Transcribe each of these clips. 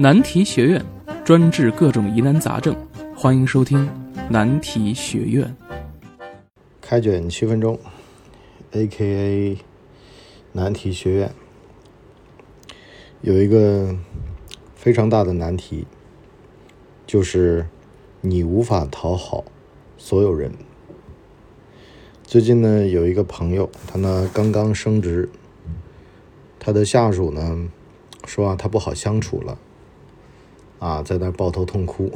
难题学院专治各种疑难杂症，欢迎收听难题学院。开卷七分钟，A.K.A. 难题学院有一个非常大的难题，就是你无法讨好所有人。最近呢，有一个朋友，他呢刚刚升职，他的下属呢说啊，他不好相处了，啊，在那抱头痛哭，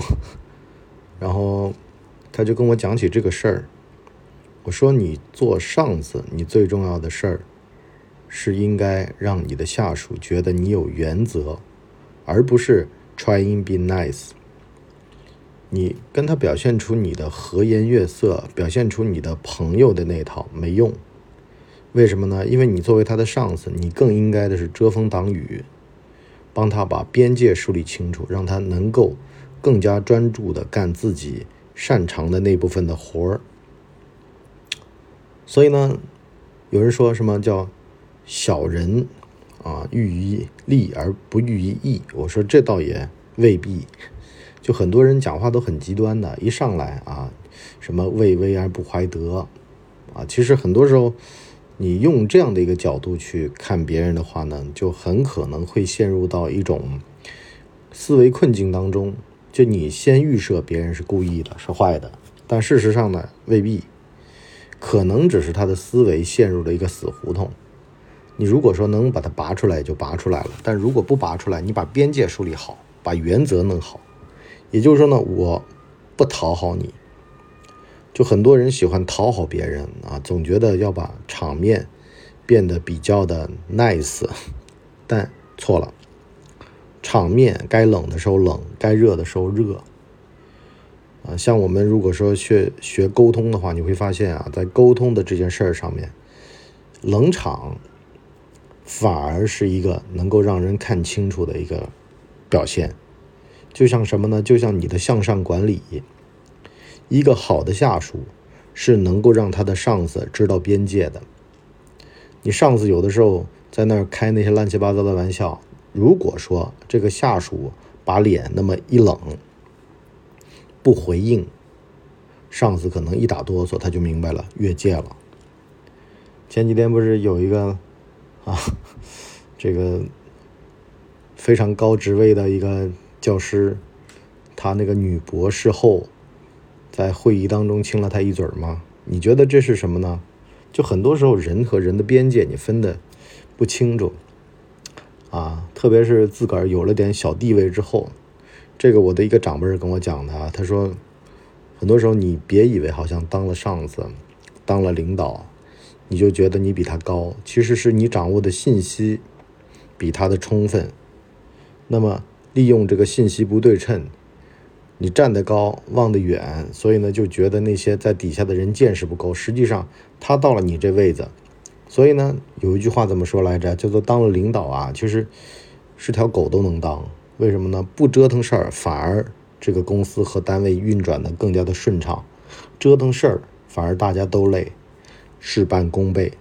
然后他就跟我讲起这个事儿。我说，你做上司，你最重要的事儿是应该让你的下属觉得你有原则，而不是 trying be nice。你跟他表现出你的和颜悦色，表现出你的朋友的那套没用。为什么呢？因为你作为他的上司，你更应该的是遮风挡雨，帮他把边界梳理清楚，让他能够更加专注的干自己擅长的那部分的活儿。所以呢，有人说什么叫小人啊，喻于利而不喻于义。我说这倒也未必。就很多人讲话都很极端的，一上来啊，什么畏威而不怀德啊，其实很多时候你用这样的一个角度去看别人的话呢，就很可能会陷入到一种思维困境当中。就你先预设别人是故意的，是坏的，但事实上呢，未必。可能只是他的思维陷入了一个死胡同。你如果说能把它拔出来，就拔出来了；但如果不拔出来，你把边界树立好，把原则弄好，也就是说呢，我不讨好你。就很多人喜欢讨好别人啊，总觉得要把场面变得比较的 nice，但错了。场面该冷的时候冷，该热的时候热。啊，像我们如果说学学沟通的话，你会发现啊，在沟通的这件事儿上面，冷场反而是一个能够让人看清楚的一个表现。就像什么呢？就像你的向上管理，一个好的下属是能够让他的上司知道边界的。你上司有的时候在那儿开那些乱七八糟的玩笑，如果说这个下属把脸那么一冷。不回应，上司可能一打哆嗦，他就明白了，越界了。前几天不是有一个啊，这个非常高职位的一个教师，他那个女博士后在会议当中亲了他一嘴吗？你觉得这是什么呢？就很多时候人和人的边界你分的不清楚啊，特别是自个儿有了点小地位之后。这个我的一个长辈跟我讲的，他说，很多时候你别以为好像当了上司，当了领导，你就觉得你比他高，其实是你掌握的信息比他的充分。那么利用这个信息不对称，你站得高望得远，所以呢就觉得那些在底下的人见识不够，实际上他到了你这位子，所以呢有一句话怎么说来着？叫做当了领导啊，其实是条狗都能当。为什么呢？不折腾事儿，反而这个公司和单位运转的更加的顺畅；折腾事儿，反而大家都累，事半功倍。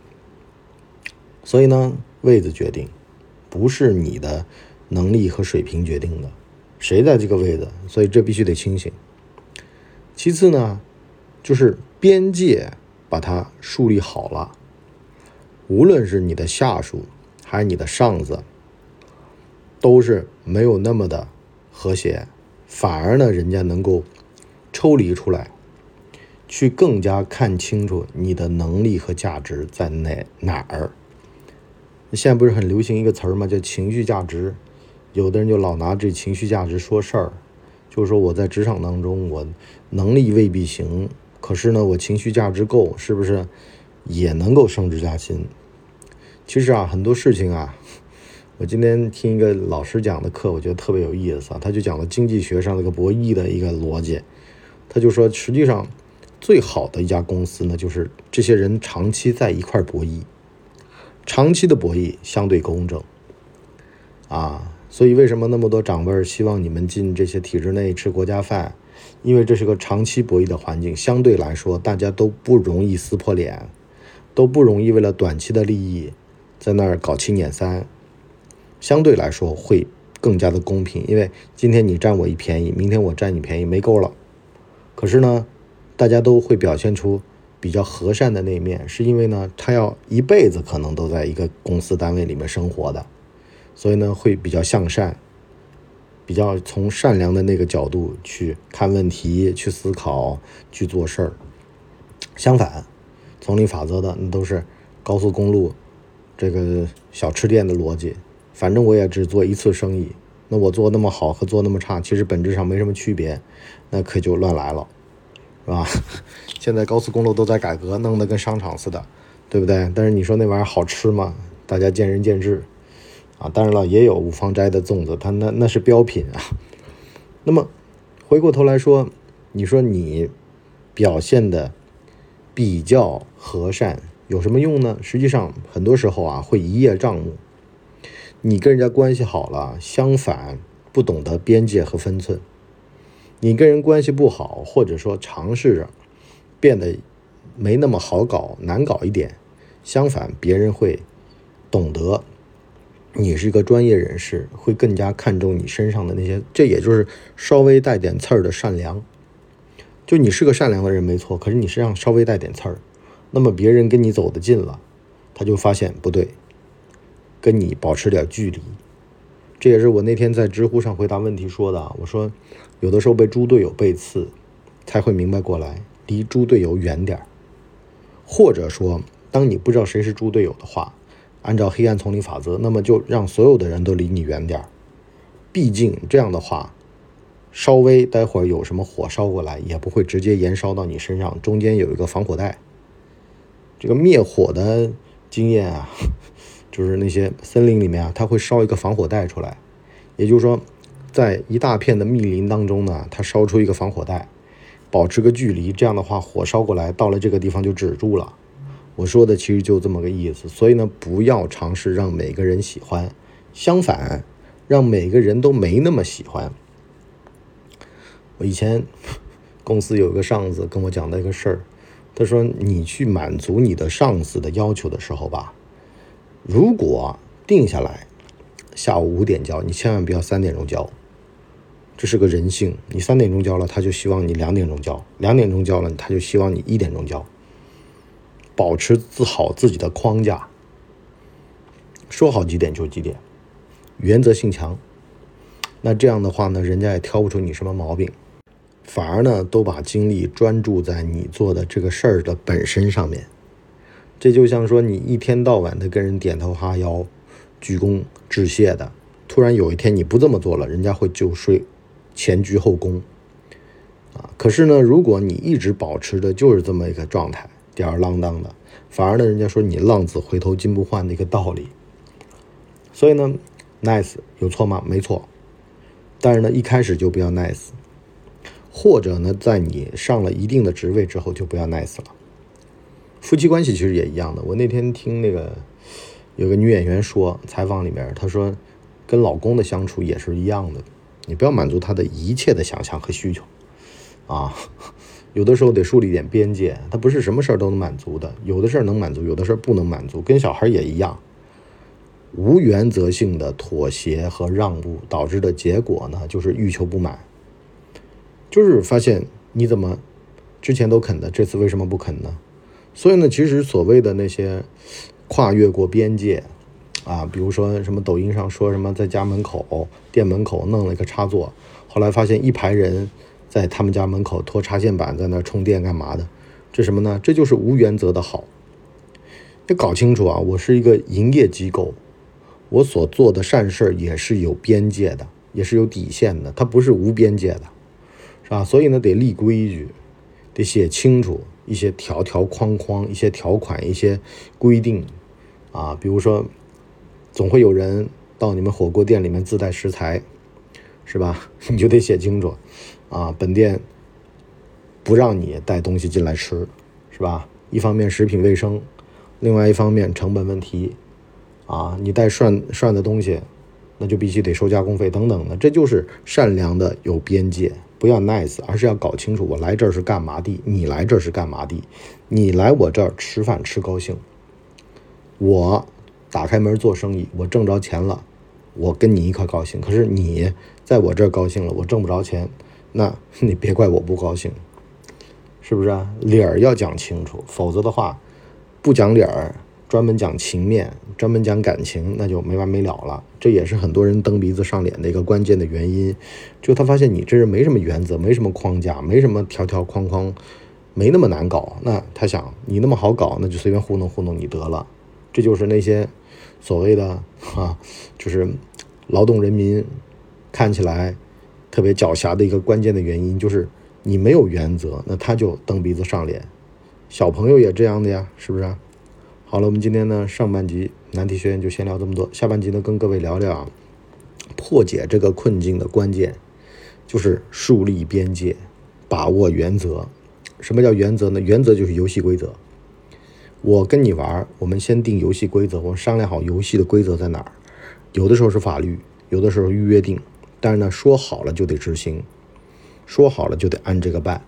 所以呢，位子决定，不是你的能力和水平决定的，谁在这个位子？所以这必须得清醒。其次呢，就是边界把它树立好了，无论是你的下属还是你的上司。都是没有那么的和谐，反而呢，人家能够抽离出来，去更加看清楚你的能力和价值在哪哪儿。现在不是很流行一个词儿吗？叫情绪价值。有的人就老拿这情绪价值说事儿，就是说我在职场当中，我能力未必行，可是呢，我情绪价值够，是不是也能够升职加薪？其实啊，很多事情啊。我今天听一个老师讲的课，我觉得特别有意思啊。他就讲了经济学上那个博弈的一个逻辑。他就说，实际上最好的一家公司呢，就是这些人长期在一块博弈，长期的博弈相对公正啊。所以为什么那么多长辈希望你们进这些体制内吃国家饭？因为这是个长期博弈的环境，相对来说大家都不容易撕破脸，都不容易为了短期的利益在那儿搞七撵三。相对来说会更加的公平，因为今天你占我一便宜，明天我占你便宜，没够了。可是呢，大家都会表现出比较和善的那一面，是因为呢，他要一辈子可能都在一个公司单位里面生活的，所以呢，会比较向善，比较从善良的那个角度去看问题、去思考、去做事儿。相反，丛林法则的那都是高速公路这个小吃店的逻辑，反正我也只做一次生意，那我做那么好和做那么差，其实本质上没什么区别，那可就乱来了，是吧？现在高速公路都在改革，弄得跟商场似的，对不对？但是你说那玩意儿好吃吗？大家见仁见智啊。当然了，也有五芳斋的粽子，它那那是标品啊。那么回过头来说，你说你表现的。比较和善有什么用呢？实际上，很多时候啊，会一叶障目。你跟人家关系好了，相反不懂得边界和分寸。你跟人关系不好，或者说尝试着变得没那么好搞、难搞一点，相反别人会懂得你是一个专业人士，会更加看重你身上的那些，这也就是稍微带点刺儿的善良。就你是个善良的人没错，可是你身上稍微带点刺儿，那么别人跟你走得近了，他就发现不对，跟你保持点距离。这也是我那天在知乎上回答问题说的。我说，有的时候被猪队友背刺，才会明白过来，离猪队友远点儿。或者说，当你不知道谁是猪队友的话，按照黑暗丛林法则，那么就让所有的人都离你远点儿。毕竟这样的话。稍微待会儿有什么火烧过来，也不会直接燃烧到你身上，中间有一个防火带。这个灭火的经验啊，就是那些森林里面啊，它会烧一个防火带出来，也就是说，在一大片的密林当中呢，它烧出一个防火带，保持个距离，这样的话火烧过来到了这个地方就止住了。我说的其实就这么个意思，所以呢，不要尝试让每个人喜欢，相反，让每个人都没那么喜欢。我以前公司有一个上司跟我讲的一个事儿，他说：“你去满足你的上司的要求的时候吧，如果定下来下午五点交，你千万不要三点钟交，这是个人性。你三点钟交了，他就希望你两点钟交；两点钟交了，他就希望你一点钟交。保持自好自己的框架，说好几点就几点，原则性强。那这样的话呢，人家也挑不出你什么毛病。”反而呢，都把精力专注在你做的这个事儿的本身上面。这就像说，你一天到晚的跟人点头哈腰、鞠躬致谢的，突然有一天你不这么做了，人家会就睡前鞠后躬啊。可是呢，如果你一直保持的就是这么一个状态，吊儿郎当的，反而呢，人家说你浪子回头金不换的一个道理。所以呢，nice 有错吗？没错。但是呢，一开始就不要 nice。或者呢，在你上了一定的职位之后，就不要 nice 了。夫妻关系其实也一样的。我那天听那个有个女演员说采访里面，她说跟老公的相处也是一样的，你不要满足他的一切的想象和需求啊。有的时候得树立一点边界，他不是什么事儿都能满足的，有的事儿能满足，有的事儿不能满足。跟小孩也一样，无原则性的妥协和让步导致的结果呢，就是欲求不满。就是发现你怎么之前都肯的，这次为什么不肯呢？所以呢，其实所谓的那些跨越过边界啊，比如说什么抖音上说什么在家门口、店门口弄了一个插座，后来发现一排人在他们家门口拖插线板在那充电干嘛的？这什么呢？这就是无原则的好。要搞清楚啊，我是一个营业机构，我所做的善事也是有边界的，也是有底线的，它不是无边界的。是吧？所以呢，得立规矩，得写清楚一些条条框框、一些条款、一些规定啊。比如说，总会有人到你们火锅店里面自带食材，是吧？你就得写清楚啊。本店不让你带东西进来吃，是吧？一方面食品卫生，另外一方面成本问题啊。你带涮涮的东西，那就必须得收加工费等等的。这就是善良的有边界。不要 nice，而是要搞清楚我来这儿是干嘛的，你来这儿是干嘛的。你来我这儿吃饭吃高兴，我打开门做生意，我挣着钱了，我跟你一块高兴。可是你在我这儿高兴了，我挣不着钱，那你别怪我不高兴，是不是啊？理儿要讲清楚，否则的话，不讲理儿，专门讲情面，专门讲感情，那就没完没了了。这也是很多人蹬鼻子上脸的一个关键的原因，就他发现你这人没什么原则，没什么框架，没什么条条框框。没那么难搞，那他想你那么好搞，那就随便糊弄糊弄你得了。这就是那些所谓的啊，就是劳动人民看起来特别狡黠的一个关键的原因，就是你没有原则，那他就蹬鼻子上脸。小朋友也这样的呀，是不是？好了，我们今天呢上半集难题学院就先聊这么多，下半集呢跟各位聊聊破解这个困境的关键，就是树立边界，把握原则。什么叫原则呢？原则就是游戏规则。我跟你玩，我们先定游戏规则，我们商量好游戏的规则在哪儿。有的时候是法律，有的时候约定，但是呢，说好了就得执行，说好了就得按这个办。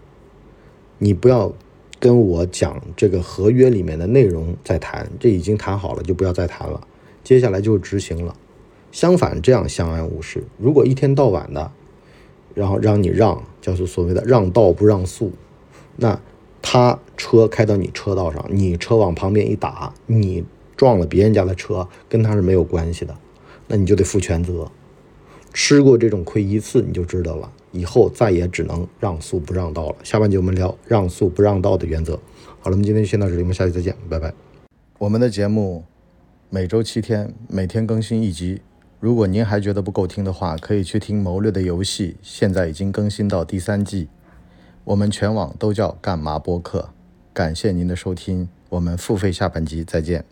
你不要跟我讲这个合约里面的内容再谈，这已经谈好了就不要再谈了。接下来就执行了。相反，这样相安无事。如果一天到晚的，然后让你让，叫做所谓的让道不让速。那他车开到你车道上，你车往旁边一打，你撞了别人家的车，跟他是没有关系的，那你就得负全责。吃过这种亏一次，你就知道了，以后再也只能让速不让道了。下半集我们聊让速不让道的原则。好了，我们今天就先到这里，我们下期再见，拜拜。我们的节目每周七天，每天更新一集。如果您还觉得不够听的话，可以去听《谋略的游戏》，现在已经更新到第三季。我们全网都叫干嘛播客，感谢您的收听，我们付费下半集再见。